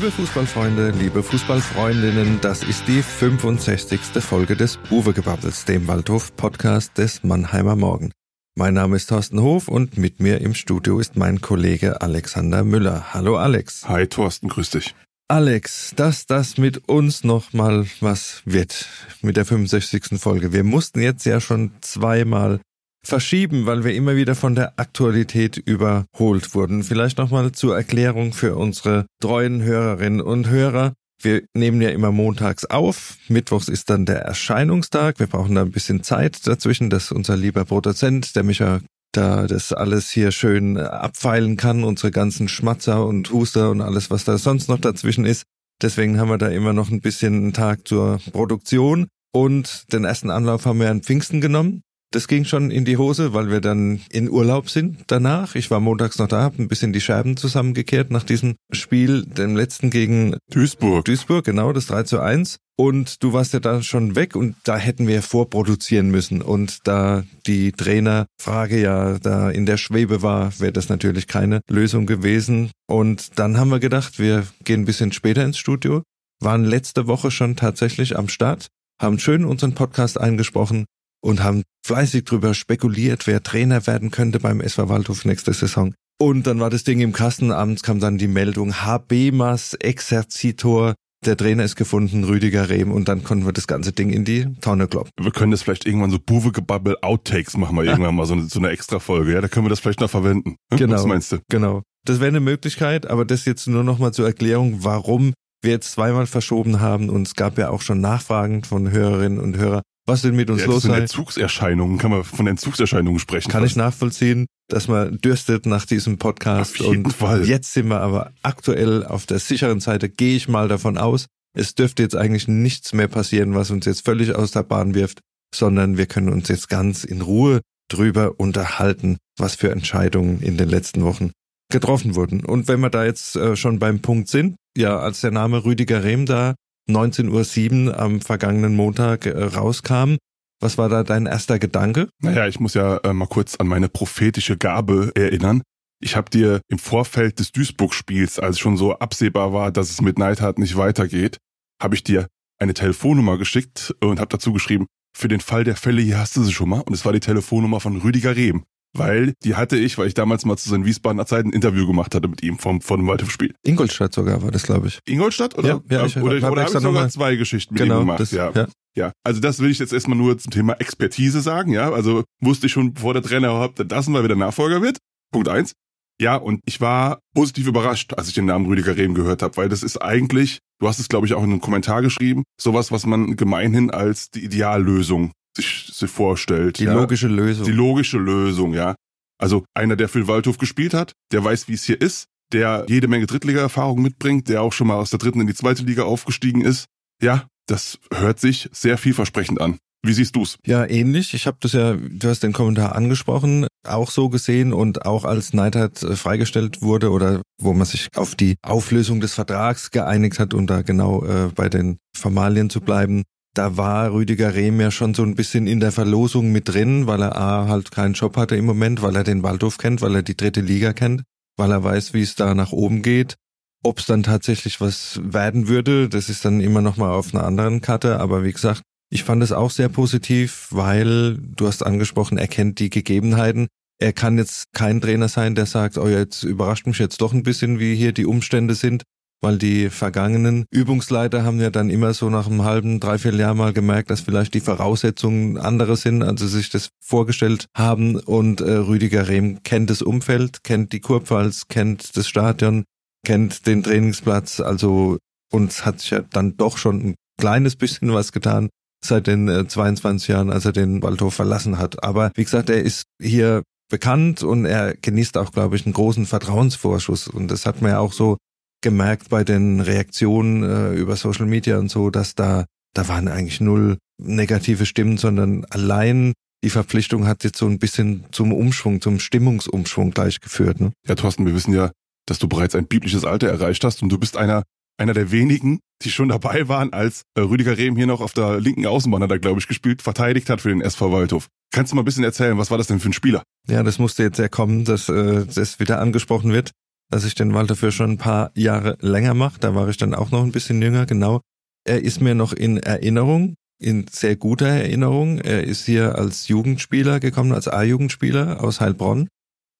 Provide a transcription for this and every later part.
Liebe Fußballfreunde, liebe Fußballfreundinnen, das ist die 65. Folge des Uwe-Gebabbels, dem Waldhof-Podcast des Mannheimer Morgen. Mein Name ist Thorsten Hof und mit mir im Studio ist mein Kollege Alexander Müller. Hallo Alex. Hi Thorsten, grüß dich. Alex, dass das mit uns noch mal was wird mit der 65. Folge. Wir mussten jetzt ja schon zweimal verschieben, weil wir immer wieder von der Aktualität überholt wurden. Vielleicht nochmal zur Erklärung für unsere treuen Hörerinnen und Hörer. Wir nehmen ja immer montags auf. Mittwochs ist dann der Erscheinungstag. Wir brauchen da ein bisschen Zeit dazwischen, dass unser lieber Produzent, der Micha, da das alles hier schön abfeilen kann, unsere ganzen Schmatzer und Huster und alles, was da sonst noch dazwischen ist. Deswegen haben wir da immer noch ein bisschen einen Tag zur Produktion. Und den ersten Anlauf haben wir an Pfingsten genommen. Das ging schon in die Hose, weil wir dann in Urlaub sind danach. Ich war montags noch da, habe ein bisschen die Scherben zusammengekehrt nach diesem Spiel, dem letzten gegen Duisburg. Duisburg, genau, das 3 zu 1. Und du warst ja da schon weg und da hätten wir vorproduzieren müssen. Und da die Trainerfrage ja da in der Schwebe war, wäre das natürlich keine Lösung gewesen. Und dann haben wir gedacht, wir gehen ein bisschen später ins Studio, waren letzte Woche schon tatsächlich am Start, haben schön unseren Podcast eingesprochen und haben fleißig drüber spekuliert, wer Trainer werden könnte beim SV Waldhof nächste Saison. Und dann war das Ding im Kasten, abends kam dann die Meldung, Habemas Exerzitor, der Trainer ist gefunden, Rüdiger Rehm, und dann konnten wir das ganze Ding in die Tonne kloppen. Wir können das vielleicht irgendwann so Buwe-Gebabbel Outtakes machen wir irgendwann mal so eine, so eine extra Folge, ja, da können wir das vielleicht noch verwenden. Hm? Genau. Was meinst du? Genau. Das wäre eine Möglichkeit, aber das jetzt nur noch mal zur Erklärung, warum wir jetzt zweimal verschoben haben und es gab ja auch schon Nachfragen von Hörerinnen und Hörern, was denn mit uns ja, los sei. Entzugserscheinungen, kann man von Entzugserscheinungen sprechen. Kann ich nachvollziehen, dass man dürstet nach diesem Podcast. Auf jeden und Fall. jetzt sind wir aber aktuell auf der sicheren Seite, gehe ich mal davon aus. Es dürfte jetzt eigentlich nichts mehr passieren, was uns jetzt völlig aus der Bahn wirft, sondern wir können uns jetzt ganz in Ruhe drüber unterhalten, was für Entscheidungen in den letzten Wochen getroffen wurden. Und wenn wir da jetzt äh, schon beim Punkt sind, ja, als der Name Rüdiger Rehm da 19.07 Uhr am vergangenen Montag äh, rauskam. Was war da dein erster Gedanke? Naja, ich muss ja äh, mal kurz an meine prophetische Gabe erinnern. Ich habe dir im Vorfeld des Duisburg-Spiels, als schon so absehbar war, dass es mit Neidhardt nicht weitergeht, habe ich dir eine Telefonnummer geschickt und habe dazu geschrieben, für den Fall der Fälle, hier hast du sie schon mal. Und es war die Telefonnummer von Rüdiger Rehm weil die hatte ich, weil ich damals mal zu seinen Wiesbadener Zeit ein Interview gemacht hatte mit ihm vom, von dem Waldhof-Spiel. Ingolstadt sogar war das, glaube ich. Ingolstadt? Oder, Ja, ja, ich oder, oder hab habe ich sogar zwei Geschichten mit Genau, ihm gemacht? das- ja. ja. ja. Also das will ich jetzt erstmal nur zum Thema Expertise sagen, ja. Also wusste ich schon, bevor der Trainer überhaupt entlassen war, wer der Nachfolger wird. Punkt eins. Ja, und ich war positiv überrascht, als ich den Namen Rüdiger Rehm gehört habe, weil das ist eigentlich, du hast es glaube ich auch in einem Kommentar geschrieben, sowas, was man gemeinhin als die Ideallösung sich, sich vorstellt. Die ja. logische Lösung. Die logische Lösung, ja. Also einer, der für Waldhof gespielt hat, der weiß, wie es hier ist, der jede Menge Drittliga-Erfahrung mitbringt, der auch schon mal aus der dritten in die zweite Liga aufgestiegen ist. Ja, das hört sich sehr vielversprechend an. Wie siehst du's? Ja, ähnlich. Ich habe das ja, du hast den Kommentar angesprochen, auch so gesehen und auch als Neidhardt äh, freigestellt wurde oder wo man sich auf die Auflösung des Vertrags geeinigt hat, um da genau äh, bei den Formalien zu bleiben. Da war Rüdiger Rehm ja schon so ein bisschen in der Verlosung mit drin, weil er A halt keinen Job hatte im Moment, weil er den Waldhof kennt, weil er die dritte Liga kennt, weil er weiß, wie es da nach oben geht. Ob es dann tatsächlich was werden würde, das ist dann immer noch mal auf einer anderen Karte. Aber wie gesagt, ich fand es auch sehr positiv, weil du hast angesprochen, er kennt die Gegebenheiten. Er kann jetzt kein Trainer sein, der sagt, oh, jetzt überrascht mich jetzt doch ein bisschen, wie hier die Umstände sind, weil die vergangenen Übungsleiter haben ja dann immer so nach einem halben, dreiviertel Jahr mal gemerkt, dass vielleicht die Voraussetzungen andere sind, als sie sich das vorgestellt haben. Und äh, Rüdiger Rehm kennt das Umfeld, kennt die Kurpfalz, kennt das Stadion, kennt den Trainingsplatz, also uns hat sich ja dann doch schon ein kleines bisschen was getan seit den äh, 22 Jahren, als er den Waldhof verlassen hat. Aber wie gesagt, er ist hier bekannt und er genießt auch, glaube ich, einen großen Vertrauensvorschuss. Und das hat man ja auch so gemerkt bei den Reaktionen äh, über Social Media und so, dass da, da waren eigentlich null negative Stimmen, sondern allein die Verpflichtung hat jetzt so ein bisschen zum Umschwung, zum Stimmungsumschwung gleich geführt. Ne? Ja, Thorsten, wir wissen ja, dass du bereits ein biblisches Alter erreicht hast und du bist einer, einer der wenigen, die schon dabei waren, als äh, Rüdiger Rehm hier noch auf der linken Außenbahn hat er, glaube ich, gespielt, verteidigt hat für den SV Waldhof. Kannst du mal ein bisschen erzählen, was war das denn für ein Spieler? Ja, das musste jetzt ja kommen, dass äh, das wieder angesprochen wird. Dass ich den Walter für schon ein paar Jahre länger mache. Da war ich dann auch noch ein bisschen jünger, genau. Er ist mir noch in Erinnerung, in sehr guter Erinnerung. Er ist hier als Jugendspieler gekommen, als A-Jugendspieler aus Heilbronn,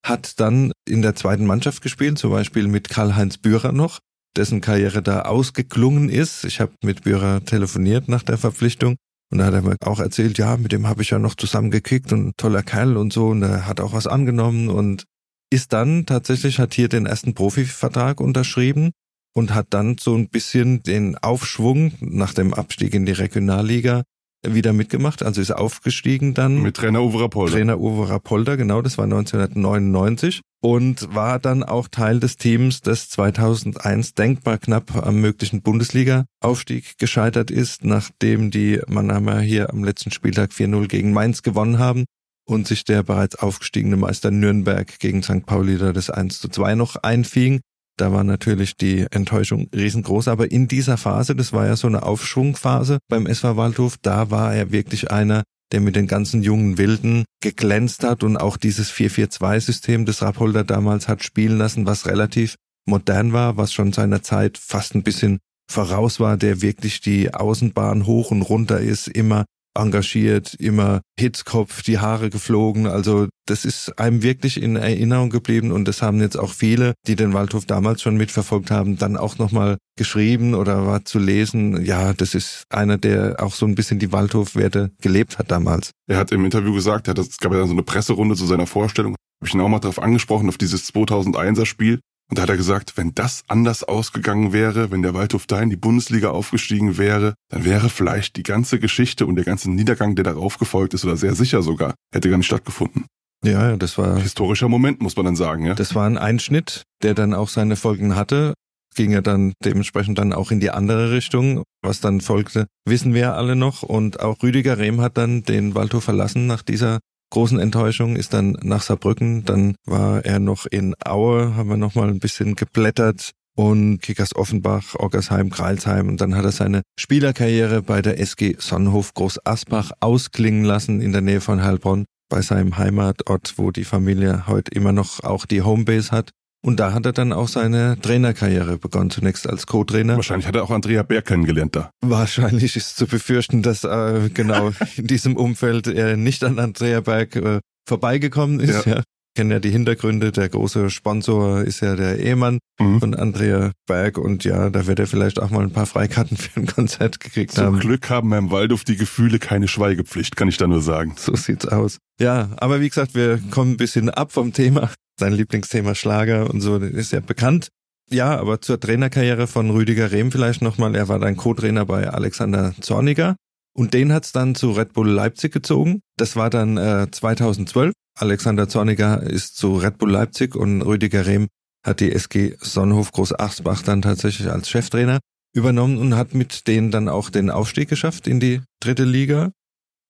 hat dann in der zweiten Mannschaft gespielt, zum Beispiel mit Karl-Heinz Bührer noch, dessen Karriere da ausgeklungen ist. Ich habe mit Bührer telefoniert nach der Verpflichtung und da hat er mir auch erzählt, ja, mit dem habe ich ja noch zusammen gekickt und toller Kerl und so und er hat auch was angenommen und ist dann tatsächlich, hat hier den ersten Profivertrag unterschrieben und hat dann so ein bisschen den Aufschwung nach dem Abstieg in die Regionalliga wieder mitgemacht, also ist aufgestiegen dann. Mit Trainer Uwe Rapolda. Trainer Uwe Rapolda, genau, das war 1999 und war dann auch Teil des Teams, das 2001 denkbar knapp am möglichen Bundesliga-Aufstieg gescheitert ist, nachdem die Mannheimer hier am letzten Spieltag 4-0 gegen Mainz gewonnen haben und sich der bereits aufgestiegene Meister Nürnberg gegen St. Pauli da das 1 zu 2 noch einfing. Da war natürlich die Enttäuschung riesengroß, aber in dieser Phase, das war ja so eine Aufschwungphase beim SV Waldhof, da war er wirklich einer, der mit den ganzen jungen Wilden geglänzt hat und auch dieses 4-4-2-System, das Rapolder damals hat spielen lassen, was relativ modern war, was schon seiner Zeit fast ein bisschen voraus war, der wirklich die Außenbahn hoch und runter ist, immer engagiert, immer Hitzkopf, die Haare geflogen. Also das ist einem wirklich in Erinnerung geblieben und das haben jetzt auch viele, die den Waldhof damals schon mitverfolgt haben, dann auch nochmal geschrieben oder war zu lesen. Ja, das ist einer, der auch so ein bisschen die Waldhofwerte gelebt hat damals. Er hat im Interview gesagt, es gab ja dann so eine Presserunde zu seiner Vorstellung, habe ich ihn auch mal darauf angesprochen, auf dieses 2001er Spiel. Und da hat er gesagt, wenn das anders ausgegangen wäre, wenn der Waldhof da in die Bundesliga aufgestiegen wäre, dann wäre vielleicht die ganze Geschichte und der ganze Niedergang, der darauf gefolgt ist, oder sehr sicher sogar, hätte gar nicht stattgefunden. Ja, das war historischer Moment, muss man dann sagen, ja. Das war ein Einschnitt, der dann auch seine Folgen hatte. Ging ja dann dementsprechend dann auch in die andere Richtung. Was dann folgte, wissen wir alle noch. Und auch Rüdiger Rehm hat dann den Waldhof verlassen nach dieser großen Enttäuschung, ist dann nach Saarbrücken, dann war er noch in Aue, haben wir noch mal ein bisschen geblättert. Und Kickers Offenbach, Oggersheim, Kreilsheim und dann hat er seine Spielerkarriere bei der SG Sonnenhof Groß Asbach ausklingen lassen in der Nähe von Heilbronn bei seinem Heimatort, wo die Familie heute immer noch auch die Homebase hat. Und da hat er dann auch seine Trainerkarriere begonnen, zunächst als Co-Trainer. Wahrscheinlich hat er auch Andrea Berg kennengelernt da. Wahrscheinlich ist zu befürchten, dass äh, genau in diesem Umfeld er nicht an Andrea Berg äh, vorbeigekommen ist. Ja. ja. Kennen ja die Hintergründe. Der große Sponsor ist ja der Ehemann mhm. von Andrea Berg und ja, da wird er vielleicht auch mal ein paar Freikarten für ein Konzert gekriegt Zum haben. Zum Glück haben wir im Waldhof die Gefühle keine Schweigepflicht, kann ich da nur sagen. So sieht's aus. Ja, aber wie gesagt, wir kommen ein bisschen ab vom Thema sein Lieblingsthema Schlager und so ist ja bekannt. Ja, aber zur Trainerkarriere von Rüdiger Rehm vielleicht nochmal. Er war dann Co-Trainer bei Alexander Zorniger und den hat's dann zu Red Bull Leipzig gezogen. Das war dann äh, 2012. Alexander Zorniger ist zu Red Bull Leipzig und Rüdiger Rehm hat die SG Sonnenhof Groß Achsbach dann tatsächlich als Cheftrainer übernommen und hat mit denen dann auch den Aufstieg geschafft in die dritte Liga.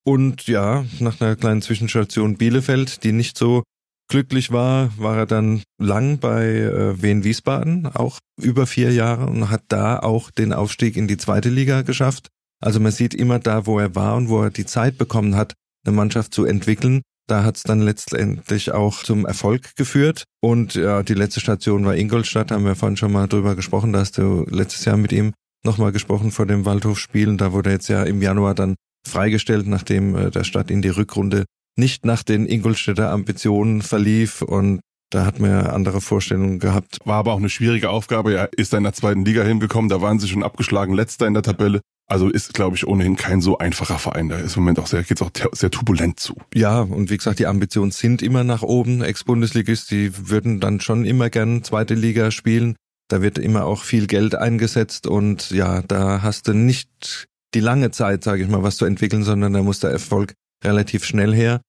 Und ja, nach einer kleinen Zwischenstation Bielefeld, die nicht so glücklich war, war er dann lang bei äh, Wien Wiesbaden, auch über vier Jahre und hat da auch den Aufstieg in die zweite Liga geschafft. Also man sieht immer da, wo er war und wo er die Zeit bekommen hat, eine Mannschaft zu entwickeln. Da hat es dann letztendlich auch zum Erfolg geführt. Und ja, die letzte Station war Ingolstadt, haben wir vorhin schon mal drüber gesprochen. Da hast du letztes Jahr mit ihm nochmal gesprochen vor dem Waldhof-Spielen. Da wurde er jetzt ja im Januar dann freigestellt, nachdem äh, der Stadt in die Rückrunde nicht nach den Ingolstädter Ambitionen verlief und da hat man ja andere Vorstellungen gehabt. War aber auch eine schwierige Aufgabe. Er ist in der zweiten Liga hingekommen, da waren sie schon abgeschlagen, letzter in der Tabelle. Also ist, glaube ich, ohnehin kein so einfacher Verein. Da ist im Moment auch sehr, geht's auch sehr turbulent zu. Ja, und wie gesagt, die Ambitionen sind immer nach oben. Ex-Bundesligist, die würden dann schon immer gern zweite Liga spielen. Da wird immer auch viel Geld eingesetzt und ja, da hast du nicht die lange Zeit, sage ich mal, was zu entwickeln, sondern da muss der Erfolg relativ schnell her.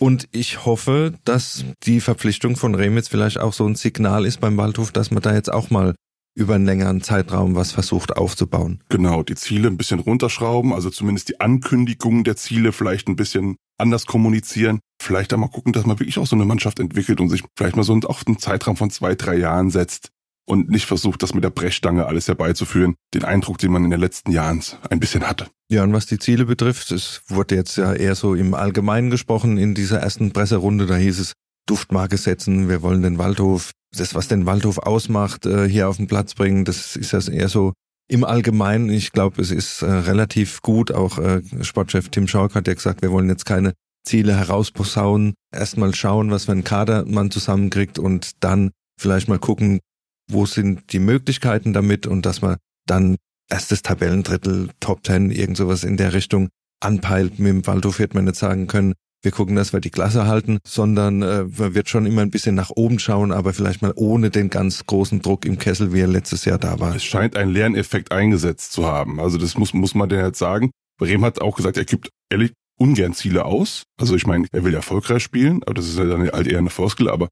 Und ich hoffe, dass die Verpflichtung von Remitz vielleicht auch so ein Signal ist beim Waldhof, dass man da jetzt auch mal über einen längeren Zeitraum was versucht aufzubauen. Genau, die Ziele ein bisschen runterschrauben, also zumindest die Ankündigung der Ziele vielleicht ein bisschen anders kommunizieren. Vielleicht einmal gucken, dass man wirklich auch so eine Mannschaft entwickelt und sich vielleicht mal so auf einen Zeitraum von zwei, drei Jahren setzt und nicht versucht, das mit der Brechstange alles herbeizuführen. Den Eindruck, den man in den letzten Jahren ein bisschen hatte. Ja, und was die Ziele betrifft, es wurde jetzt ja eher so im Allgemeinen gesprochen in dieser ersten Presserunde. Da hieß es, Duftmarke setzen, wir wollen den Waldhof das, was den Waldhof ausmacht, äh, hier auf den Platz bringen. Das ist ja eher so im Allgemeinen. Ich glaube, es ist äh, relativ gut. Auch äh, Sportchef Tim Schauck hat ja gesagt, wir wollen jetzt keine Ziele herausposaunen. Erstmal schauen, was für einen Kader man zusammenkriegt und dann vielleicht mal gucken, wo sind die Möglichkeiten damit und dass man dann erstes Tabellendrittel, Top Ten, irgend sowas in der Richtung anpeilt. Mit dem Waldhof wird man nicht sagen können, wir gucken, dass wir die Klasse halten, sondern äh, man wird schon immer ein bisschen nach oben schauen, aber vielleicht mal ohne den ganz großen Druck im Kessel, wie er letztes Jahr da war. Es scheint ein Lerneffekt eingesetzt zu haben. Also das muss, muss man denn jetzt sagen. Brehm hat auch gesagt, er gibt ehrlich ungern Ziele aus. Also ich meine, er will erfolgreich spielen, aber das ist ja dann halt eher eine Floskel, aber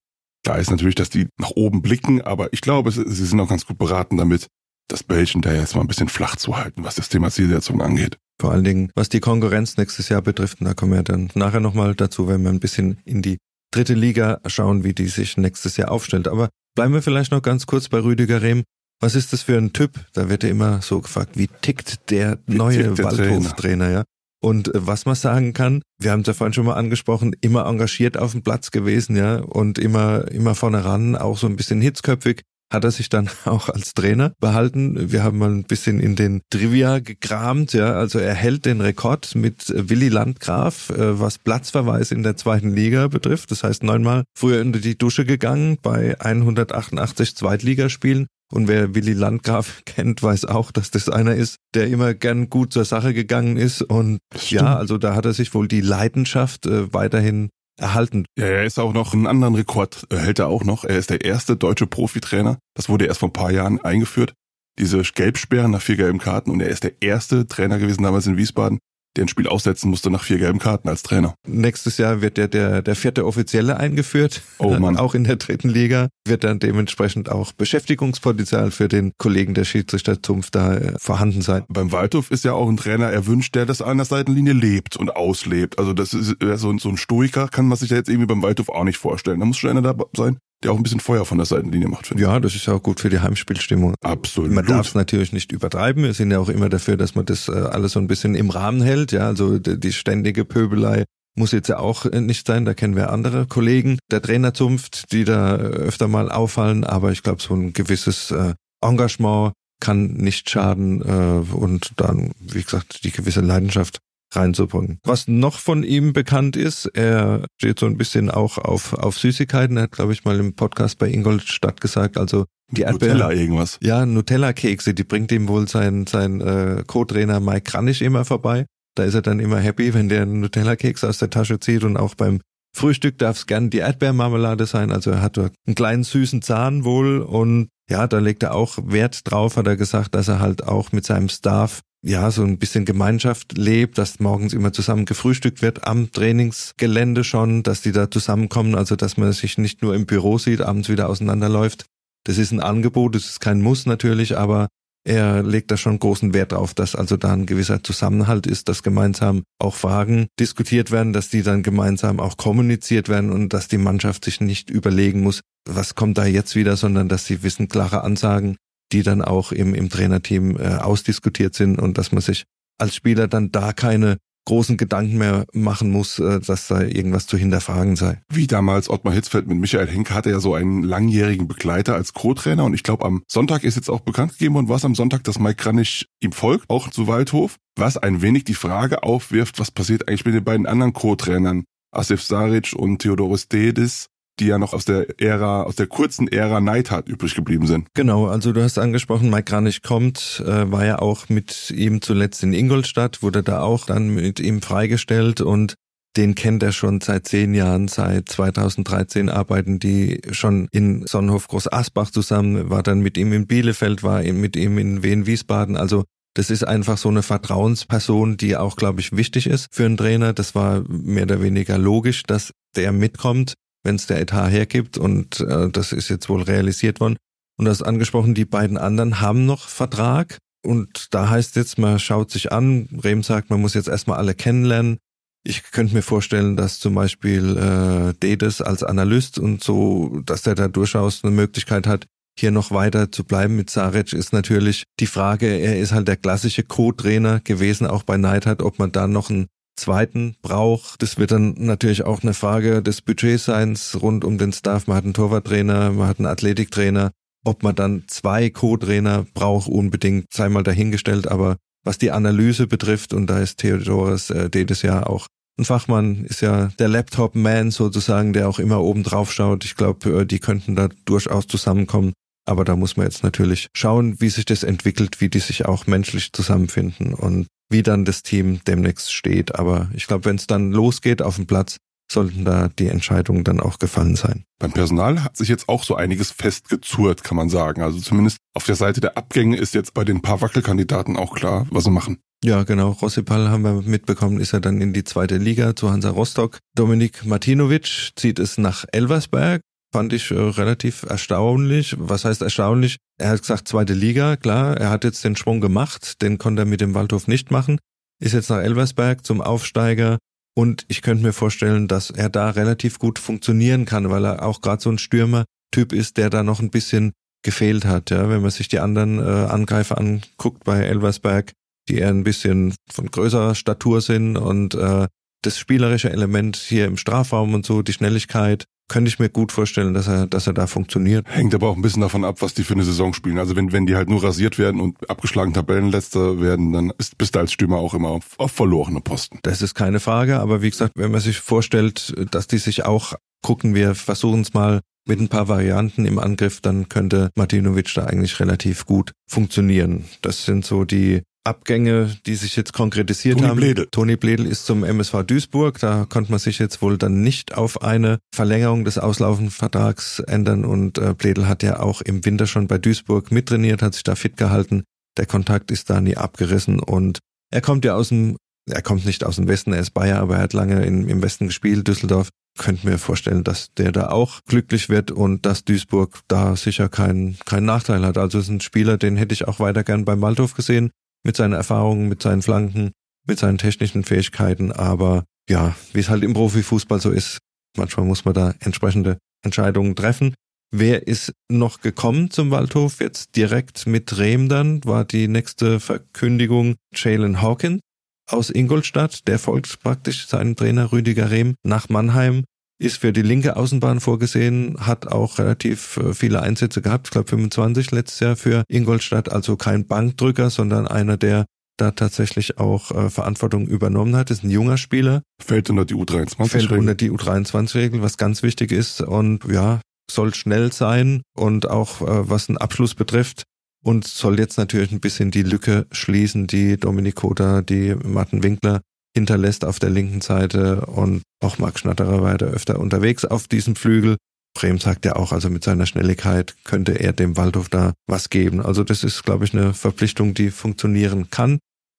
da ist natürlich, dass die nach oben blicken, aber ich glaube, sie sind auch ganz gut beraten damit, das Bällchen da jetzt mal ein bisschen flach zu halten, was das Thema Zielsetzung angeht. Vor allen Dingen, was die Konkurrenz nächstes Jahr betrifft, und da kommen wir dann nachher nochmal dazu, wenn wir ein bisschen in die dritte Liga schauen, wie die sich nächstes Jahr aufstellt. Aber bleiben wir vielleicht noch ganz kurz bei Rüdiger Rehm. Was ist das für ein Typ? Da wird ja immer so gefragt, wie tickt der wie neue Waldhof-Trainer, ja? Und äh, was man sagen kann, wir haben es ja vorhin schon mal angesprochen, immer engagiert auf dem Platz gewesen, ja, und immer, immer vorne ran, auch so ein bisschen hitzköpfig, hat er sich dann auch als Trainer behalten. Wir haben mal ein bisschen in den Trivia gekramt, ja, also er hält den Rekord mit Willi Landgraf, äh, was Platzverweis in der zweiten Liga betrifft. Das heißt neunmal früher unter die Dusche gegangen bei 188 Zweitligaspielen. Und wer Willi Landgraf kennt, weiß auch, dass das einer ist, der immer gern gut zur Sache gegangen ist. Und ja, also da hat er sich wohl die Leidenschaft äh, weiterhin erhalten. Ja, er ist auch noch einen anderen Rekord, äh, hält er auch noch. Er ist der erste deutsche Profitrainer. Das wurde erst vor ein paar Jahren eingeführt. Diese Gelbsperren nach vier gelben Karten und er ist der erste Trainer gewesen damals in Wiesbaden, der ein Spiel aussetzen musste nach vier gelben Karten als Trainer. Nächstes Jahr wird der, der, der vierte Offizielle eingeführt. Oh Mann. Auch in der dritten Liga wird dann dementsprechend auch Beschäftigungspotenzial für den Kollegen der Schiedsrichter Zunft da äh, vorhanden sein. Beim Waldhof ist ja auch ein Trainer erwünscht, der das an der Seitenlinie lebt und auslebt. Also das ist so, so ein Stoiker kann man sich ja jetzt irgendwie beim Waldhof auch nicht vorstellen. Da muss schon einer da sein, der auch ein bisschen Feuer von der Seitenlinie macht. Finde ja, das ist ja auch gut für die Heimspielstimmung. Absolut. Man darf es natürlich nicht übertreiben. Wir sind ja auch immer dafür, dass man das äh, alles so ein bisschen im Rahmen hält. Ja, also die, ständige Pöbelei muss jetzt ja auch äh, nicht sein. Da kennen wir andere Kollegen der Trainerzunft, die da öfter mal auffallen. Aber ich glaube, so ein gewisses äh, Engagement kann nicht schaden äh, und dann, wie gesagt, die gewisse Leidenschaft reinzubringen. Was noch von ihm bekannt ist, er steht so ein bisschen auch auf, auf Süßigkeiten. Er hat, glaube ich, mal im Podcast bei Ingolstadt gesagt, also die Erdbeeren. Nutella irgendwas. Ja, Nutella-Kekse, die bringt ihm wohl sein, sein äh, Co-Trainer Mike Kranich immer vorbei. Da ist er dann immer happy, wenn der einen Nutella-Keks aus der Tasche zieht und auch beim Frühstück darf es gern die Erdbeermarmelade sein. Also er hat einen kleinen süßen Zahn wohl und ja, da legt er auch Wert drauf, hat er gesagt, dass er halt auch mit seinem Staff ja, so ein bisschen Gemeinschaft lebt, dass morgens immer zusammen gefrühstückt wird am Trainingsgelände schon, dass die da zusammenkommen, also dass man sich nicht nur im Büro sieht, abends wieder auseinanderläuft. Das ist ein Angebot, das ist kein Muss natürlich, aber er legt da schon großen Wert drauf, dass also da ein gewisser Zusammenhalt ist, dass gemeinsam auch Fragen diskutiert werden, dass die dann gemeinsam auch kommuniziert werden und dass die Mannschaft sich nicht überlegen muss, was kommt da jetzt wieder, sondern dass sie wissen klare Ansagen, die dann auch im, im Trainerteam äh, ausdiskutiert sind und dass man sich als Spieler dann da keine großen Gedanken mehr machen muss, äh, dass da irgendwas zu hinterfragen sei. Wie damals Ottmar Hitzfeld mit Michael Henke hatte ja so einen langjährigen Begleiter als Co-Trainer und ich glaube am Sonntag ist jetzt auch bekannt gegeben worden, was am Sonntag, dass Mike Kranich ihm folgt, auch zu Waldhof, was ein wenig die Frage aufwirft, was passiert eigentlich mit den beiden anderen Co-Trainern, Asif Saric und Theodoros Dedis, die ja noch aus der Ära, aus der kurzen Ära Neidhardt übrig geblieben sind. Genau, also du hast angesprochen, Mike Kranich kommt, äh, war ja auch mit ihm zuletzt in Ingolstadt, wurde da auch dann mit ihm freigestellt und den kennt er schon seit zehn Jahren, seit 2013 arbeiten die schon in Sonnenhof Groß Asbach zusammen, war dann mit ihm in Bielefeld, war mit ihm in Wien-Wiesbaden, also das ist einfach so eine Vertrauensperson, die auch, glaube ich, wichtig ist für einen Trainer. Das war mehr oder weniger logisch, dass der mitkommt wenn es der Etat hergibt und äh, das ist jetzt wohl realisiert worden. Und das angesprochen, die beiden anderen haben noch Vertrag und da heißt jetzt, man schaut sich an, Rehm sagt, man muss jetzt erstmal alle kennenlernen. Ich könnte mir vorstellen, dass zum Beispiel äh, Dedes als Analyst und so, dass der da durchaus eine Möglichkeit hat, hier noch weiter zu bleiben mit Saric, ist natürlich die Frage, er ist halt der klassische Co-Trainer gewesen, auch bei Neidhardt, ob man da noch einen zweiten braucht. Das wird dann natürlich auch eine Frage des Budgets sein rund um den Staff. Man hat einen Torwarttrainer, man hat einen Athletiktrainer. Ob man dann zwei Co-Trainer braucht, unbedingt, sei mal dahingestellt. Aber was die Analyse betrifft, und da ist Theodorus äh, Dedes ja auch ein Fachmann, ist ja der Laptop-Man sozusagen, der auch immer oben drauf schaut. Ich glaube, äh, die könnten da durchaus zusammenkommen. Aber da muss man jetzt natürlich schauen, wie sich das entwickelt, wie die sich auch menschlich zusammenfinden und wie dann das Team demnächst steht. Aber ich glaube, wenn es dann losgeht auf dem Platz, sollten da die Entscheidungen dann auch gefallen sein. Beim Personal hat sich jetzt auch so einiges festgezurrt, kann man sagen. Also zumindest auf der Seite der Abgänge ist jetzt bei den paar Wackelkandidaten auch klar, was sie machen. Ja, genau. Rossipal haben wir mitbekommen, ist er dann in die zweite Liga zu Hansa Rostock. Dominik Martinovic zieht es nach Elversberg fand ich äh, relativ erstaunlich. Was heißt erstaunlich? Er hat gesagt, zweite Liga, klar, er hat jetzt den Sprung gemacht, den konnte er mit dem Waldhof nicht machen, ist jetzt nach Elversberg zum Aufsteiger und ich könnte mir vorstellen, dass er da relativ gut funktionieren kann, weil er auch gerade so ein Stürmer-Typ ist, der da noch ein bisschen gefehlt hat. Ja, wenn man sich die anderen äh, Angreifer anguckt bei Elversberg, die eher ein bisschen von größerer Statur sind und äh, das spielerische Element hier im Strafraum und so, die Schnelligkeit, könnte ich mir gut vorstellen, dass er, dass er da funktioniert. Hängt aber auch ein bisschen davon ab, was die für eine Saison spielen. Also wenn, wenn die halt nur rasiert werden und abgeschlagen Tabellenletzter werden, dann ist, bist du als Stürmer auch immer auf, auf verlorene Posten. Das ist keine Frage, aber wie gesagt, wenn man sich vorstellt, dass die sich auch gucken, wir versuchen es mal mit ein paar Varianten im Angriff, dann könnte Martinovic da eigentlich relativ gut funktionieren. Das sind so die Abgänge, die sich jetzt konkretisiert Toni haben. Bledel. Toni Bledel ist zum MSV Duisburg. Da konnte man sich jetzt wohl dann nicht auf eine Verlängerung des auslaufenden Vertrags ändern. Und äh, Bledel hat ja auch im Winter schon bei Duisburg mittrainiert, hat sich da fit gehalten. Der Kontakt ist da nie abgerissen und er kommt ja aus dem, er kommt nicht aus dem Westen, er ist Bayer, aber er hat lange in, im Westen gespielt, Düsseldorf. Könnte mir vorstellen, dass der da auch glücklich wird und dass Duisburg da sicher keinen keinen Nachteil hat. Also ist ein Spieler, den hätte ich auch weiter gern beim Waldhof gesehen mit seinen Erfahrungen, mit seinen Flanken, mit seinen technischen Fähigkeiten. Aber ja, wie es halt im Profifußball so ist, manchmal muss man da entsprechende Entscheidungen treffen. Wer ist noch gekommen zum Waldhof? Jetzt direkt mit Rehm dann war die nächste Verkündigung Jalen Hawkins aus Ingolstadt. Der folgt praktisch seinem Trainer Rüdiger Rehm nach Mannheim ist für die linke Außenbahn vorgesehen, hat auch relativ äh, viele Einsätze gehabt, ich glaube 25 letztes Jahr für Ingolstadt, also kein Bankdrücker, sondern einer, der da tatsächlich auch äh, Verantwortung übernommen hat, ist ein junger Spieler. Fällt unter die U23-Regel. Fällt unter die U23-Regel, was ganz wichtig ist und ja, soll schnell sein und auch äh, was einen Abschluss betrifft und soll jetzt natürlich ein bisschen die Lücke schließen, die Dominik Kota, die Martin Winkler hinterlässt auf der linken Seite und auch Marc Schnatterer da öfter unterwegs auf diesem Flügel. Brehm sagt ja auch, also mit seiner Schnelligkeit könnte er dem Waldhof da was geben. Also das ist, glaube ich, eine Verpflichtung, die funktionieren kann.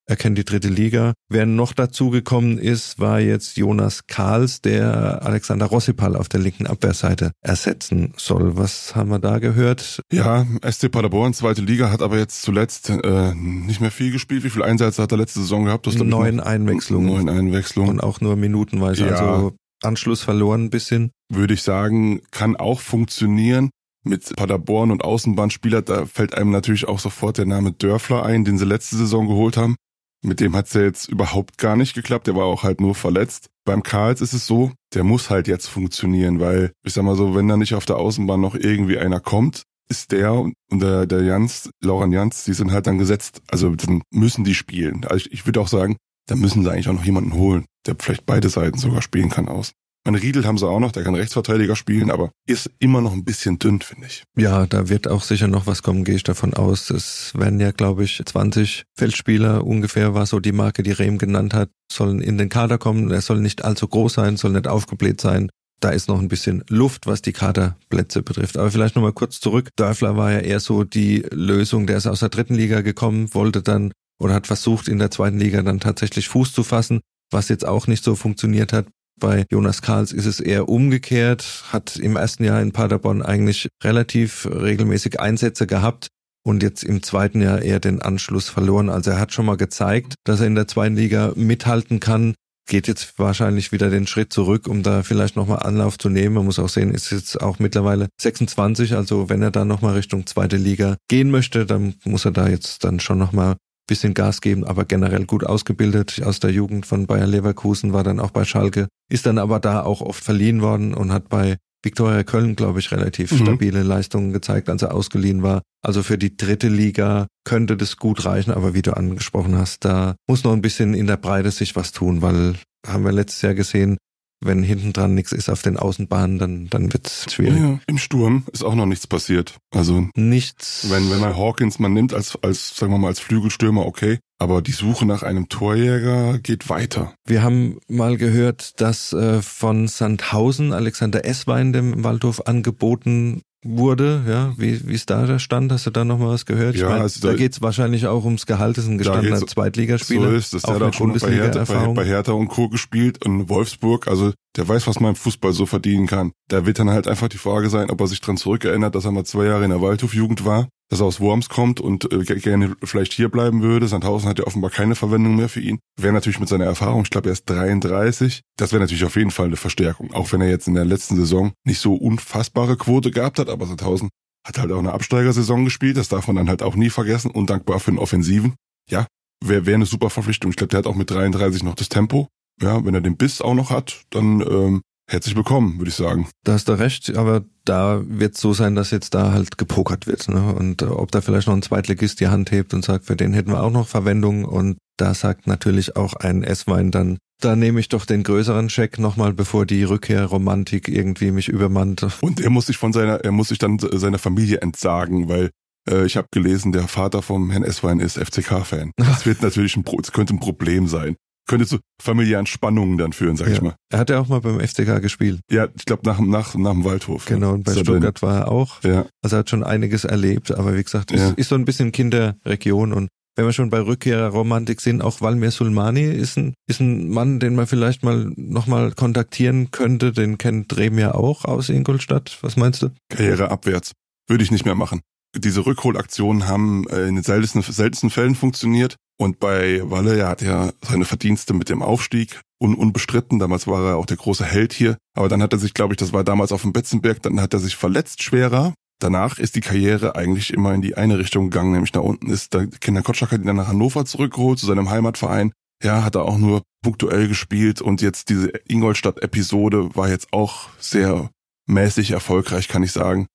Er kennt die dritte Liga. Wer noch dazugekommen ist, war jetzt Jonas Kahls, der Alexander Rossipal auf der linken Abwehrseite ersetzen soll. Was haben wir da gehört? Ja, SC Paderborn, zweite Liga, hat aber jetzt zuletzt äh, nicht mehr viel gespielt. Wie viele Einsätze hat er letzte Saison gehabt? Das neun Einwechslungen. Neun Einwechslungen. Und auch nur minutenweise. Ja. Also Anschluss verloren ein bisschen. Würde ich sagen, kann auch funktionieren mit Paderborn und Außenbahnspieler, da fällt einem natürlich auch sofort der Name Dörfler ein, den sie letzte Saison geholt haben. Mit dem hat's ja jetzt überhaupt gar nicht geklappt. Der war auch halt nur verletzt. Beim Karls ist es so, der muss halt jetzt funktionieren, weil ich sag mal so, wenn da nicht auf der Außenbahn noch irgendwie einer kommt, ist der und der, der Jans, Lauren Jans, die sind halt dann gesetzt. Also dann müssen die spielen. Also ich, ich würde auch sagen, da müssen sie eigentlich auch noch jemanden holen, der vielleicht beide Seiten sogar spielen kann aus. Mein Riedel haben sie auch noch, der kann Rechtsverteidiger spielen, aber ist immer noch ein bisschen dünn, finde ich. Ja, da wird auch sicher noch was kommen, gehe ich davon aus. Es werden ja, glaube ich, 20 Feldspieler ungefähr, war so die Marke, die Rehm genannt hat, sollen in den Kader kommen. Er soll nicht allzu groß sein, soll nicht aufgebläht sein. Da ist noch ein bisschen Luft, was die Kaderplätze betrifft. Aber vielleicht nochmal kurz zurück. Dörfler war ja eher so die Lösung, der ist aus der dritten Liga gekommen, wollte dann oder hat versucht, in der zweiten Liga dann tatsächlich Fuß zu fassen, was jetzt auch nicht so funktioniert hat. Bei Jonas Karls ist es eher umgekehrt, hat im ersten Jahr in Paderborn eigentlich relativ regelmäßig Einsätze gehabt und jetzt im zweiten Jahr eher den Anschluss verloren. Also er hat schon mal gezeigt, dass er in der zweiten Liga mithalten kann, geht jetzt wahrscheinlich wieder den Schritt zurück, um da vielleicht nochmal Anlauf zu nehmen. Man muss auch sehen, ist jetzt auch mittlerweile 26, also wenn er da nochmal Richtung zweite Liga gehen möchte, dann muss er da jetzt dann schon nochmal bisschen Gas geben, aber generell gut ausgebildet aus der Jugend von Bayer Leverkusen, war dann auch bei Schalke, ist dann aber da auch oft verliehen worden und hat bei Viktoria Köln, glaube ich, relativ mhm. stabile Leistungen gezeigt, als er ausgeliehen war. Also für die dritte Liga könnte das gut reichen, aber wie du angesprochen hast, da muss noch ein bisschen in der Breite sich was tun, weil haben wir letztes Jahr gesehen, wenn hinten dran nichts ist auf den Außenbahnen, dann, dann wird's schwierig. Ja, Im Sturm ist auch noch nichts passiert. Also nichts. Wenn, wenn man Hawkins man nimmt als, als, sagen wir mal, als Flügelstürmer, okay. Aber die Suche nach einem Torjäger geht weiter. Wir haben mal gehört, dass äh, von Sandhausen Alexander Esswein dem Waldhof angeboten wurde, ja, wie wie ist da der Stand? Hast du da noch mal was gehört? Ja, ich mein, also da, da geht's wahrscheinlich auch ums Gehalt, das ist ein gestandener Zweitligaspieler. So ist es, der hat auch schon bei Hertha, bei, bei Hertha und Co. gespielt und Wolfsburg, also der weiß, was man im Fußball so verdienen kann. Da wird dann halt einfach die Frage sein, ob er sich dran zurückerinnert, dass er mal zwei Jahre in der Waldhofjugend war, dass er aus Worms kommt und äh, gerne vielleicht hier bleiben würde. Sandhausen hat ja offenbar keine Verwendung mehr für ihn. Wäre natürlich mit seiner Erfahrung, ich glaube er ist 33, das wäre natürlich auf jeden Fall eine Verstärkung. Auch wenn er jetzt in der letzten Saison nicht so unfassbare Quote gehabt hat, aber Sandhausen hat halt auch eine Absteigersaison gespielt, das darf man dann halt auch nie vergessen, undankbar für den Offensiven. Ja, wäre wär eine super Verpflichtung. Ich glaube, der hat auch mit 33 noch das Tempo. Ja, wenn er den Biss auch noch hat, dann ähm, herzlich willkommen, würde ich sagen. Da hast du recht, aber da wird es so sein, dass jetzt da halt gepokert wird. Ne? Und äh, ob da vielleicht noch ein Zweitligist die Hand hebt und sagt, für den hätten wir auch noch Verwendung. Und da sagt natürlich auch ein S-Wein dann, da nehme ich doch den größeren Scheck nochmal, bevor die Rückkehrromantik irgendwie mich übermannt. Und er muss sich von seiner, er muss sich dann seiner Familie entsagen, weil äh, ich habe gelesen, der Vater vom Herrn Esswein ist FCK-Fan. Das wird natürlich ein, das könnte ein Problem sein könnte zu familiären Spannungen dann führen, sag ja. ich mal. Er hat ja auch mal beim FCK gespielt. Ja, ich glaube nach, nach, nach dem Waldhof. Genau, und bei Stuttgart war er auch. Ja. Also er hat schon einiges erlebt, aber wie gesagt, ja. ist, ist so ein bisschen Kinderregion und wenn wir schon bei Rückkehrerromantik sind, auch Valmir Sulmani ist ein, ist ein Mann, den man vielleicht mal nochmal kontaktieren könnte. Den kennt Drem ja auch aus Ingolstadt. Was meinst du? Karriere abwärts. Würde ich nicht mehr machen. Diese Rückholaktionen haben äh, in den seltensten, seltensten Fällen funktioniert. Und bei Walle, er hat ja seine Verdienste mit dem Aufstieg un unbestritten. Damals war er auch der große Held hier. Aber dann hat er sich, glaube ich, das war damals auf dem Betzenberg, dann hat er sich verletzt schwerer. Danach ist die Karriere eigentlich immer in die eine Richtung gegangen, nämlich da unten ist der Kinder Kotschak hat ihn dann nach Hannover zurückgeholt, zu seinem Heimatverein. Ja, hat er auch nur punktuell gespielt und jetzt diese Ingolstadt-Episode war jetzt auch sehr mäßig erfolgreich, kann ich sagen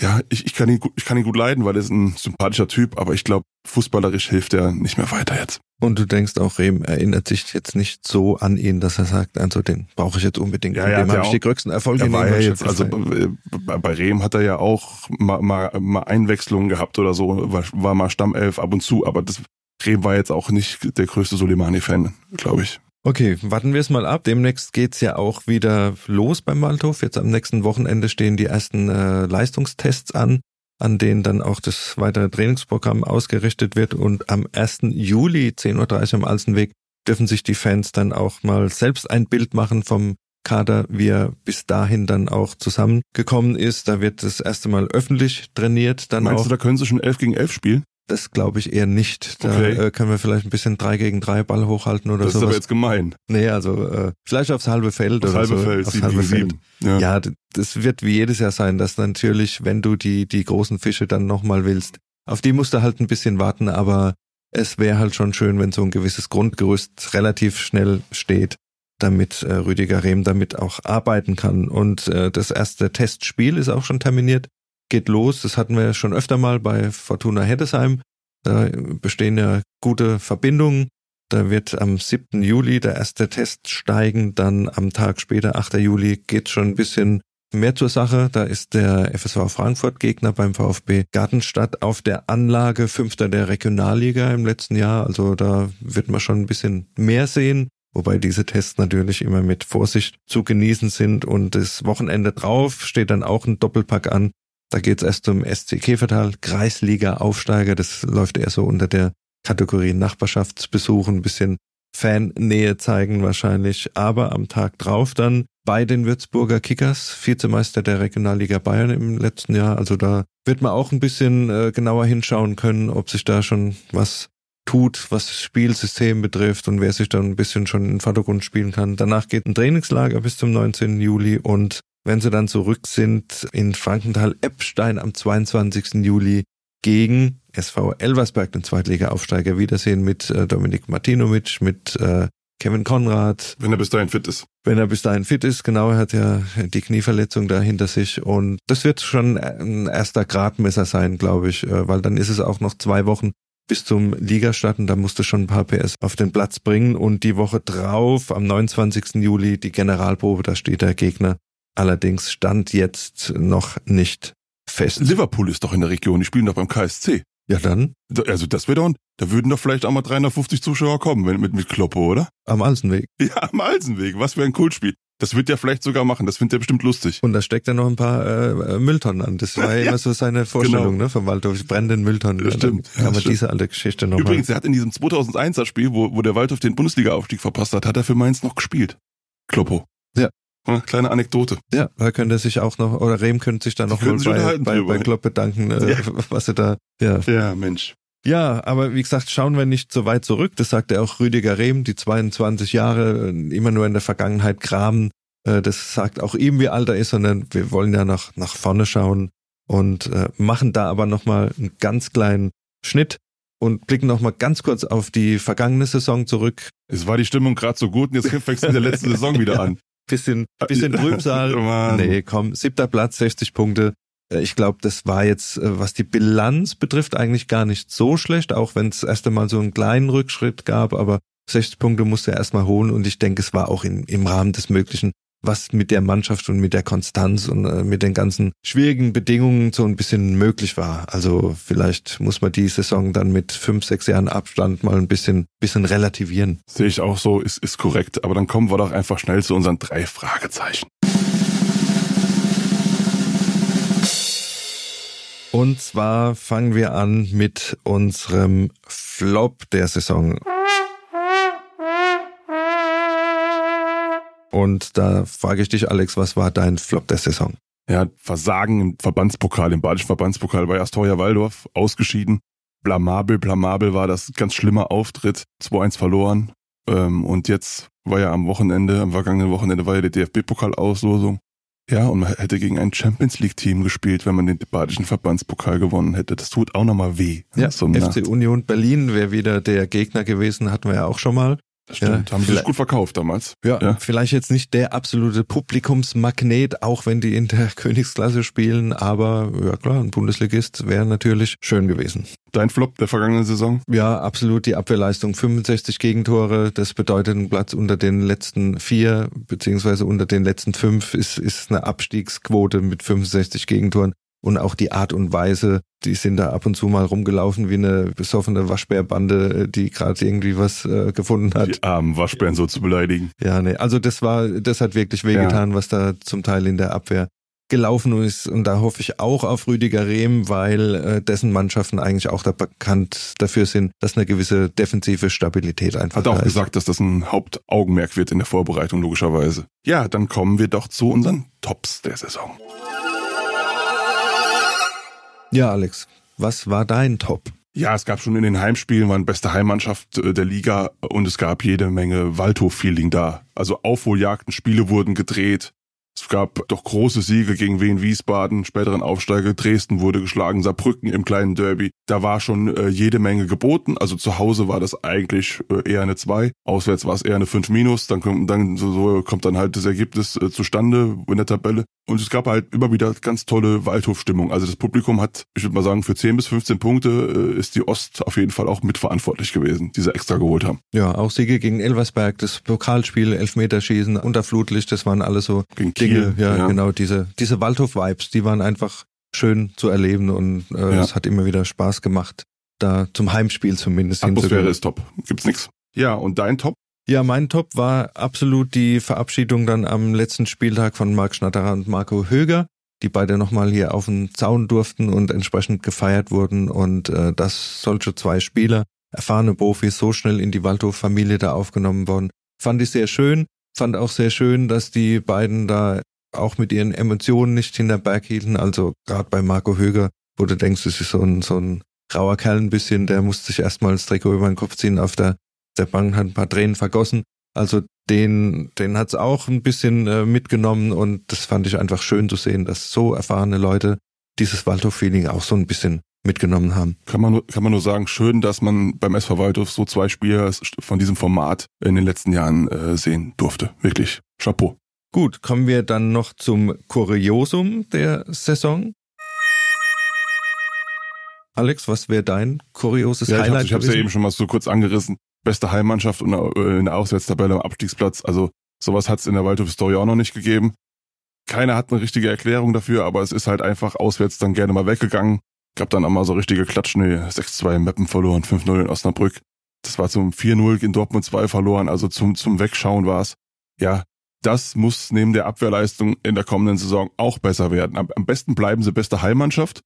ja, ich, ich, kann ihn, ich kann ihn gut leiden, weil er ist ein sympathischer Typ, aber ich glaube, fußballerisch hilft er nicht mehr weiter jetzt. Und du denkst auch, Rehm erinnert sich jetzt nicht so an ihn, dass er sagt, also den brauche ich jetzt unbedingt. Ja, ja, dem habe ich die größten Erfolge war ja jetzt, also bei Rehm hat er ja auch mal, mal, mal Einwechslungen gehabt oder so, war, war mal Stammelf ab und zu, aber das Rehm war jetzt auch nicht der größte Soleimani-Fan, glaube ich. Okay, warten wir es mal ab. Demnächst geht's ja auch wieder los beim Waldhof. Jetzt am nächsten Wochenende stehen die ersten äh, Leistungstests an, an denen dann auch das weitere Trainingsprogramm ausgerichtet wird. Und am 1. Juli, 10.30 Uhr am Alsenweg, dürfen sich die Fans dann auch mal selbst ein Bild machen vom Kader, wie er bis dahin dann auch zusammengekommen ist. Da wird das erste Mal öffentlich trainiert. Dann Meinst auch, du, da können sie schon 11 gegen 11 spielen? Das glaube ich eher nicht. Da okay. äh, können wir vielleicht ein bisschen drei gegen drei Ball hochhalten oder so. Das ist aber jetzt gemein. Nee, also äh, vielleicht aufs halbe Feld aufs oder halbe so. Feld, aufs halbe Feld. Ja. ja, das wird wie jedes Jahr sein, dass natürlich, wenn du die, die großen Fische dann nochmal willst, auf die musst du halt ein bisschen warten, aber es wäre halt schon schön, wenn so ein gewisses Grundgerüst relativ schnell steht, damit äh, Rüdiger Rehm damit auch arbeiten kann. Und äh, das erste Testspiel ist auch schon terminiert geht los. Das hatten wir schon öfter mal bei Fortuna Heddesheim. Da bestehen ja gute Verbindungen. Da wird am 7. Juli der erste Test steigen. Dann am Tag später, 8. Juli, geht schon ein bisschen mehr zur Sache. Da ist der FSV Frankfurt Gegner beim VfB Gartenstadt auf der Anlage Fünfter der Regionalliga im letzten Jahr. Also da wird man schon ein bisschen mehr sehen. Wobei diese Tests natürlich immer mit Vorsicht zu genießen sind und das Wochenende drauf steht dann auch ein Doppelpack an. Da geht's erst um SC Käfertal, Kreisliga-Aufsteiger. Das läuft eher so unter der Kategorie Nachbarschaftsbesuch, ein bisschen Fannähe zeigen wahrscheinlich. Aber am Tag drauf dann bei den Würzburger Kickers, Vizemeister der Regionalliga Bayern im letzten Jahr. Also da wird man auch ein bisschen äh, genauer hinschauen können, ob sich da schon was tut, was das Spielsystem betrifft und wer sich dann ein bisschen schon in den Vordergrund spielen kann. Danach geht ein Trainingslager bis zum 19. Juli und wenn sie dann zurück sind in Frankenthal-Eppstein am 22. Juli, gegen SV Elversberg, den Zweitliga-Aufsteiger, wiedersehen mit äh, Dominik Martinovic, mit äh, Kevin Konrad. Wenn er bis dahin fit ist. Wenn er bis dahin fit ist, genau, er hat ja die Knieverletzung da hinter sich und das wird schon ein erster Gradmesser sein, glaube ich, äh, weil dann ist es auch noch zwei Wochen bis zum Ligastart und da musste schon ein paar PS auf den Platz bringen und die Woche drauf, am 29. Juli, die Generalprobe, da steht der Gegner. Allerdings stand jetzt noch nicht fest. Liverpool ist doch in der Region, die spielen doch beim KSC. Ja, dann? Also das wäre doch, da würden doch vielleicht auch mal 350 Zuschauer kommen wenn, mit, mit Kloppo, oder? Am Alsenweg. Ja, am Alsenweg. Was für ein Kultspiel. Das wird ja vielleicht sogar machen, das findet er bestimmt lustig. Und da steckt ja noch ein paar äh, Mülltonnen an. Das war ja immer so seine Vorstellung, genau. ne, vom Waldhof. Brennenden Mülltonnen. Das stimmt. Dann kann man diese alte Geschichte noch Übrigens, mal. er hat in diesem 2001er Spiel, wo, wo der Waldhof den Bundesliga-Aufstieg verpasst hat, hat er für Mainz noch gespielt. Kloppo. Ja. Kleine Anekdote. Ja, da könnte er sich auch noch, oder Rehm könnte sich da noch mal bei, bei, bei Klopp bedanken, äh, ja. was er da, ja. Ja, Mensch. Ja, aber wie gesagt, schauen wir nicht so weit zurück. Das sagte auch Rüdiger Rehm, die 22 Jahre immer nur in der Vergangenheit graben. Das sagt auch ihm, wie alt er ist, sondern wir wollen ja nach, nach vorne schauen und äh, machen da aber nochmal einen ganz kleinen Schnitt und blicken nochmal ganz kurz auf die vergangene Saison zurück. Es war die Stimmung gerade so gut und jetzt fängst du in der letzten Saison wieder an. Bisschen, bisschen Trübsal. Mann. nee, komm, siebter Platz, 60 Punkte. Ich glaube, das war jetzt, äh, was die Bilanz betrifft, eigentlich gar nicht so schlecht, auch wenn es erst einmal so einen kleinen Rückschritt gab, aber 60 Punkte musste er erstmal holen und ich denke, es war auch in, im Rahmen des Möglichen, was mit der Mannschaft und mit der Konstanz und äh, mit den ganzen schwierigen Bedingungen so ein bisschen möglich war. Also vielleicht muss man die Saison dann mit fünf, sechs Jahren Abstand mal ein bisschen, bisschen relativieren. Sehe ich auch so, ist, ist korrekt. Aber dann kommen wir doch einfach schnell zu unseren drei Fragezeichen. Und zwar fangen wir an mit unserem Flop der Saison. Und da frage ich dich, Alex, was war dein Flop der Saison? Ja, Versagen im Verbandspokal, im Badischen Verbandspokal bei Astoria Waldorf, ausgeschieden. Blamabel, blamabel war das ganz schlimmer Auftritt, 2-1 verloren. Ähm, und jetzt war ja am Wochenende, am vergangenen Wochenende war ja die DFB-Pokalauslosung. Ja, und man hätte gegen ein Champions League-Team gespielt, wenn man den Badischen Verbandspokal gewonnen hätte. Das tut auch nochmal weh. Ja, so FC Nacht. Union Berlin wäre wieder der Gegner gewesen, hatten wir ja auch schon mal. Das stimmt, Ja, haben sich vielleicht- gut verkauft damals. Ja, Ja. vielleicht jetzt nicht der absolute Publikumsmagnet, auch wenn die in der Königsklasse spielen, aber ja klar, ein Bundesligist wäre natürlich schön gewesen. Dein Flop der vergangenen Saison? Ja, absolut die Abwehrleistung. 65 Gegentore, das bedeutet ein Platz unter den letzten vier, beziehungsweise unter den letzten fünf ist, ist eine Abstiegsquote mit 65 Gegentoren. Und auch die Art und Weise, die sind da ab und zu mal rumgelaufen wie eine besoffene Waschbärbande, die gerade irgendwie was äh, gefunden hat. Die armen Waschbären so zu beleidigen. Ja, nee, also das war, das hat wirklich wehgetan, was da zum Teil in der Abwehr gelaufen ist. Und da hoffe ich auch auf Rüdiger Rehm, weil äh, dessen Mannschaften eigentlich auch da bekannt dafür sind, dass eine gewisse defensive Stabilität einfach Hat da auch ist. gesagt, dass das ein Hauptaugenmerk wird in der Vorbereitung, logischerweise. Ja, dann kommen wir doch zu unseren Tops der Saison. Ja, Alex, was war dein Top? Ja, es gab schon in den Heimspielen, waren beste Heimmannschaft äh, der Liga und es gab jede Menge Waldhof-Feeling da. Also Aufholjagden, Spiele wurden gedreht. Es gab doch große Siege gegen Wien Wiesbaden, späteren Aufsteiger Dresden wurde geschlagen, Saarbrücken im kleinen Derby. Da war schon äh, jede Menge geboten. Also zu Hause war das eigentlich äh, eher eine 2, auswärts war es eher eine 5 minus. Dann kommt dann so, so kommt dann halt das Ergebnis äh, zustande in der Tabelle. Und es gab halt immer wieder ganz tolle Waldhof-Stimmung. Also das Publikum hat, ich würde mal sagen, für 10 bis 15 Punkte äh, ist die Ost auf jeden Fall auch mitverantwortlich gewesen, die sie extra geholt haben. Ja, auch Siege gegen Elversberg, das Pokalspiel, Elfmeterschießen, unter Flutlicht, das waren alles so Dinge, ja, ja. genau, diese, diese Waldhof-Vibes, die waren einfach schön zu erleben und äh, Ja. es hat immer wieder Spaß gemacht, da zum Heimspiel zumindest Atmosphäre ist top. Gibt's nix. Ja, und dein Top? Ja, mein Top war absolut die Verabschiedung dann am letzten Spieltag von Marc Schnatterer und Marco Höger, die beide nochmal hier auf den Zaun durften und entsprechend gefeiert wurden und äh, dass solche zwei Spieler, erfahrene Profis, so schnell in die Waldhof-Familie da aufgenommen wurden, fand ich sehr schön. Fand auch sehr schön, dass die beiden da auch mit ihren Emotionen nicht hinter Berg hielten. Also gerade bei Marco Höger, wo du denkst, das ist so ein, so ein rauer Kerl ein bisschen, der musste sich erstmal das Trikot über den Kopf ziehen auf der der Bank hat ein paar Tränen vergossen. Also den, den hat's auch ein bisschen äh, mitgenommen und das fand ich einfach schön zu sehen, dass so erfahrene Leute dieses Waldhof-Feeling auch so ein bisschen mitgenommen haben. Kann man, nur, kann man nur sagen, schön, dass man beim SV Waldhof so zwei Spiele von diesem Format in den letzten Jahren äh, sehen durfte. Wirklich. Chapeau. Gut, kommen wir dann noch zum Kuriosum der Saison. Alex, was wäre dein kurioses ja, Highlight? Ich habe es ja eben schon mal so kurz angerissen. Beste Heimmannschaft und äh, in der Auswärtstabelle am Abstiegsplatz. Also sowas hat es in der Waldhof-Story auch noch nicht gegeben. Keiner hat eine richtige Erklärung dafür, aber es ist halt einfach auswärts dann gerne mal weggegangen. Gab dann auch mal so richtige Klatschen, 6-2 in Meppen verloren, 5-0 in Osnabrück. Das war zum 4-0 in Dortmund 2 verloren, also zum, zum Wegschauen war es. Ja, das muss neben der Abwehrleistung in der kommenden Saison auch besser werden. Am, am besten bleiben sie beste Heimmannschaft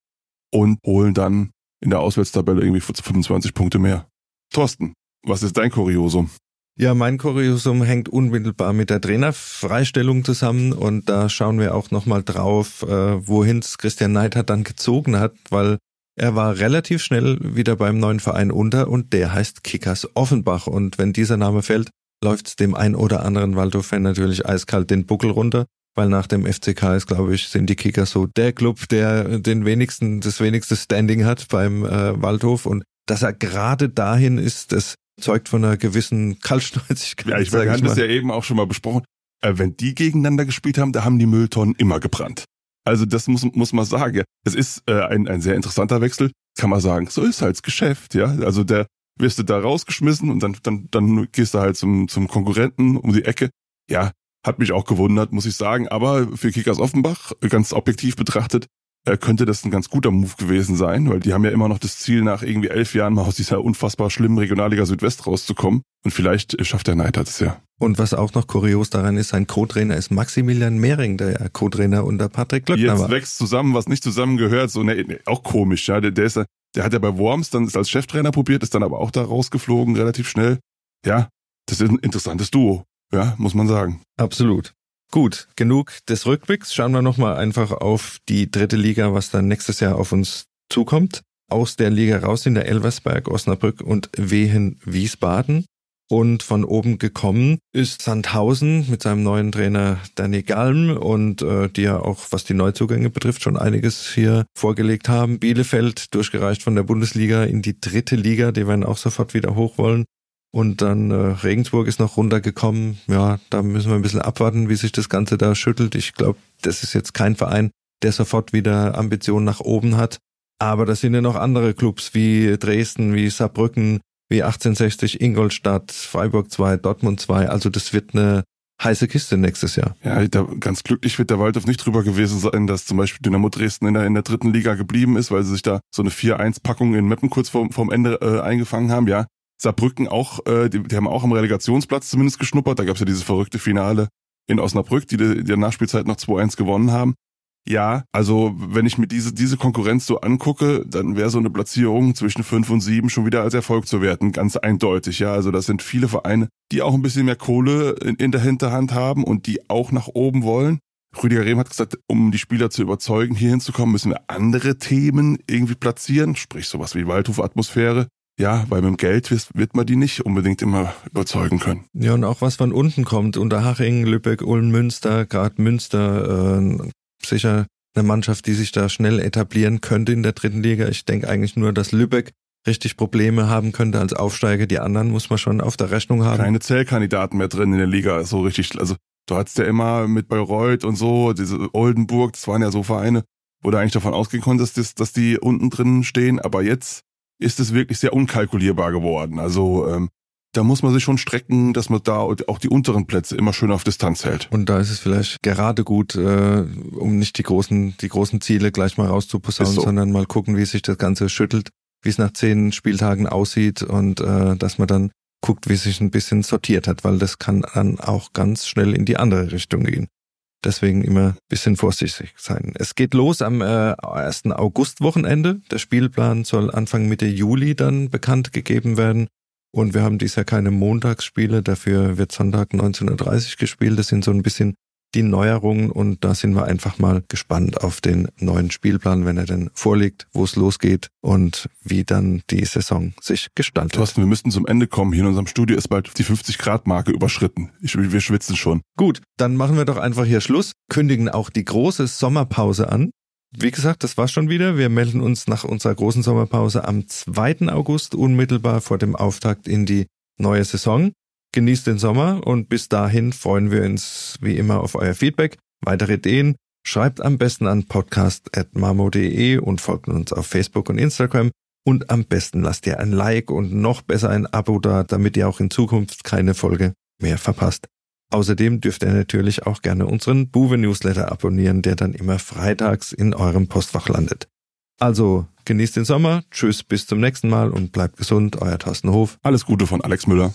und holen dann in der Auswärtstabelle irgendwie 25 Punkte mehr. Thorsten, was ist dein Kuriosum? Ja, mein Kuriosum hängt unmittelbar mit der Trainerfreistellung zusammen und da schauen wir auch nochmal drauf, äh, wohin es Christian Neidhardt dann gezogen hat, weil er war relativ schnell wieder beim neuen Verein unter und der heißt Kickers Offenbach. Und wenn dieser Name fällt, läuft's dem ein oder anderen Waldhof-Fan natürlich eiskalt den Buckel runter, weil nach dem FCK ist, glaube ich, sind die Kickers so der Club, der den wenigsten, das wenigste Standing hat beim äh, Waldhof. Und dass er gerade dahin ist, das zeugt von einer gewissen Kaltschnäuzigkeit. Ja, ich meine, wir hatten das ja eben auch schon mal besprochen. Äh, wenn die gegeneinander gespielt haben, da haben die Mülltonnen immer gebrannt. Also das muss, muss man sagen. Es ist äh, ein, ein sehr interessanter Wechsel, kann man sagen. So ist halt das Geschäft, ja. Also der wirst du da rausgeschmissen und dann, dann, dann gehst du halt zum, zum Konkurrenten um die Ecke. Ja, hat mich auch gewundert, muss ich sagen. Aber für Kickers Offenbach, ganz objektiv betrachtet, könnte das ein ganz guter Move gewesen sein, weil die haben ja immer noch das Ziel, nach irgendwie elf Jahren mal aus dieser unfassbar schlimmen Regionalliga Südwest rauszukommen. Und vielleicht schafft der Neidert es ja. Und was auch noch kurios daran ist, sein Co-Trainer ist Maximilian Mehring, der ja Co-Trainer unter Patrick Glöckner Jetzt war. wächst zusammen, was nicht zusammengehört. So, ne, ne, auch komisch, ja. Der, der, ist, der hat ja bei Worms dann als Cheftrainer probiert, ist dann aber auch da rausgeflogen, relativ schnell. Ja, das ist ein interessantes Duo, ja, muss man sagen. Absolut. Gut, genug des Rückblicks. Schauen wir nochmal einfach auf die dritte Liga, was dann nächstes Jahr auf uns zukommt. Aus der Liga raus sind der Elversberg, Osnabrück und Wehen Wiesbaden. Und von oben gekommen ist Sandhausen mit seinem neuen Trainer Danny Galm und äh, die ja auch, was die Neuzugänge betrifft, schon einiges hier vorgelegt haben. Bielefeld durchgereicht von der Bundesliga in die dritte Liga, die werden auch sofort wieder hoch wollen. Und dann äh, Regensburg ist noch runtergekommen. Ja, da müssen wir ein bisschen abwarten, wie sich das Ganze da schüttelt. Ich glaube, das ist jetzt kein Verein, der sofort wieder Ambitionen nach oben hat. Aber das sind ja noch andere Clubs wie Dresden, wie Saarbrücken, wie 1860 Ingolstadt, Freiburg 2, Dortmund 2. Also das wird eine heiße Kiste nächstes Jahr. Ja, da, ganz glücklich wird der Waldhof nicht drüber gewesen sein, dass zum Beispiel Dynamo Dresden in der, in der dritten Liga geblieben ist, weil sie sich da so eine 4-1-Packung in Meppen kurz vorm, vorm Ende äh, eingefangen haben. Ja, Saarbrücken auch, äh, die, die haben auch am Relegationsplatz zumindest geschnuppert. Da gab es ja dieses verrückte Finale in Osnabrück, die, die der Nachspielzeit noch 2-1 gewonnen haben. Ja, also wenn ich mir diese, diese Konkurrenz so angucke, dann wäre so eine Platzierung zwischen fünf und sieben schon wieder als Erfolg zu werten, ganz eindeutig. Ja, also das sind viele Vereine, die auch ein bisschen mehr Kohle in, in der Hinterhand haben und die auch nach oben wollen. Rüdiger Rehm hat gesagt, um die Spieler zu überzeugen, hier hinzukommen, müssen wir andere Themen irgendwie platzieren, sprich sowas wie Waldhof-Atmosphäre, ja, weil mit dem Geld wird man die nicht unbedingt immer überzeugen können. Ja, und auch was von unten kommt, Unterhaching, Lübeck, Ulm, Münster, gerade Münster, äh, sicher eine Mannschaft, die sich da schnell etablieren könnte in der dritten Liga. Ich denke eigentlich nur, dass Lübeck richtig Probleme haben könnte als Aufsteiger. Die anderen muss man schon auf der Rechnung haben. Keine Zählkandidaten mehr drin in der Liga, so richtig. Also du hattest ja immer mit Bayreuth und so, diese Oldenburg, das waren ja so Vereine, wo du eigentlich davon ausgehen konntest, dass, dass die unten drin stehen. Aber jetzt ist es wirklich sehr unkalkulierbar geworden. Also ähm, da muss man sich schon strecken, dass man da auch die unteren Plätze immer schön auf Distanz hält. Und da ist es vielleicht gerade gut, äh, um nicht die großen, die großen Ziele gleich mal rauszuposaunen, so. sondern mal gucken, wie sich das Ganze schüttelt, wie es nach zehn Spieltagen aussieht und äh, dass man dann guckt, wie sich ein bisschen sortiert hat, weil das kann dann auch ganz schnell in die andere Richtung gehen. Deswegen immer ein bisschen vorsichtig sein. Es geht los am äh, 1. August-Wochenende. Der Spielplan soll Anfang Mitte Juli dann bekannt gegeben werden. Und wir haben dieses Jahr keine Montagsspiele, dafür wird Sonntag 19.30 Uhr gespielt. Das sind so ein bisschen die Neuerungen und da sind wir einfach mal gespannt auf den neuen Spielplan, wenn er denn vorliegt, wo es losgeht und wie dann die Saison sich gestaltet. Thorsten, wir müssten zum Ende kommen. Hier in unserem Studio ist bald die 50-Grad-Marke überschritten. Ich, wir schwitzen schon. Gut, dann machen wir doch einfach hier Schluss, kündigen auch die große Sommerpause an Wie gesagt, das war's schon wieder. Wir melden uns nach unserer großen Sommerpause am 2. August unmittelbar vor dem Auftakt in die neue Saison. Genießt den Sommer und bis dahin freuen wir uns wie immer auf euer Feedback. Weitere Ideen schreibt am besten an podcast.marmo.de und folgt uns auf Facebook und Instagram. Und am besten lasst ihr ein Like und noch besser ein Abo da, damit ihr auch in Zukunft keine Folge mehr verpasst. Außerdem dürft ihr natürlich auch gerne unseren Buwe Newsletter abonnieren, der dann immer freitags in eurem Postfach landet. Also genießt den Sommer, tschüss, bis zum nächsten Mal und bleibt gesund, euer Thorsten Hof. Alles Gute von Alex Müller.